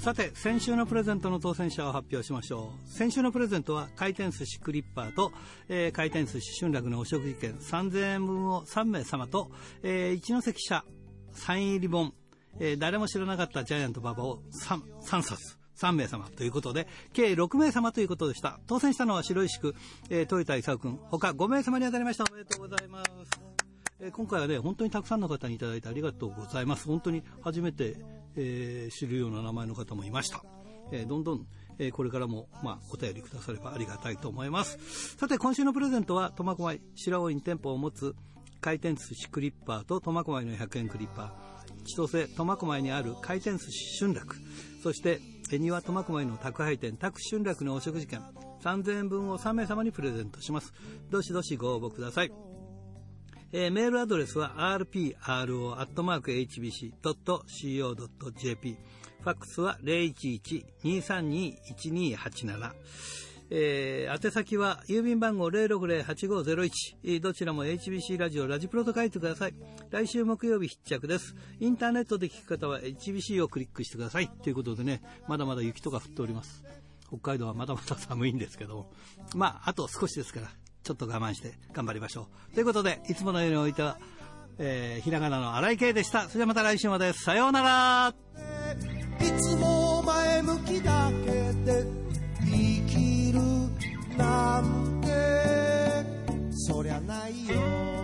さて、先週のプレゼントの当選者を発表しましょう。先週のプレゼントは回転寿司クリッパーと、えー回転寿司春楽のお食事券3000円分を3名様と、えー一関社サイン入り本、えー誰も知らなかったジャイアント馬場を 3, 3冊。3名様ということで、計6名様ということでした。当選したのは白石区、えー、豊田勲君、他5名様に当たりました。おめでとうございます。え今回はね、本当にたくさんの方にいただいてありがとうございます。本当に初めて、えー知るような名前の方もいました。えーどんどん、えーこれからも、まあ、お便りくださればありがたいと思います。さて、今週のプレゼントは、苫小牧白尾院店舗を持つ回転寿司クリッパーと苫小牧の100円クリッパー、千歳苫小牧にある回転寿司春楽、そして、恵庭苫小牧の宅配店宅春楽のお食事券3000円分を3名様にプレゼントします。どしどしご応募ください。えーメールアドレスは rpro.hbc.co.jp ファックスは011-232-1287えー宛先は郵便番号060-8501どちらも HBC ラジオラジプロと書いてください。来週木曜日必着です。インターネットで聞く方は HBC をクリックしてください。ということでねまだまだ雪とか降っております。北海道はまだまだ寒いんですけどまああと少しですから。ちょっと我慢して頑張りましょう。ということで、いつものようにおいては、えー、ひらがなの荒井圭でした。それではまた来週まで。さようならいつも前向きだけで生きるなんてそりゃないよ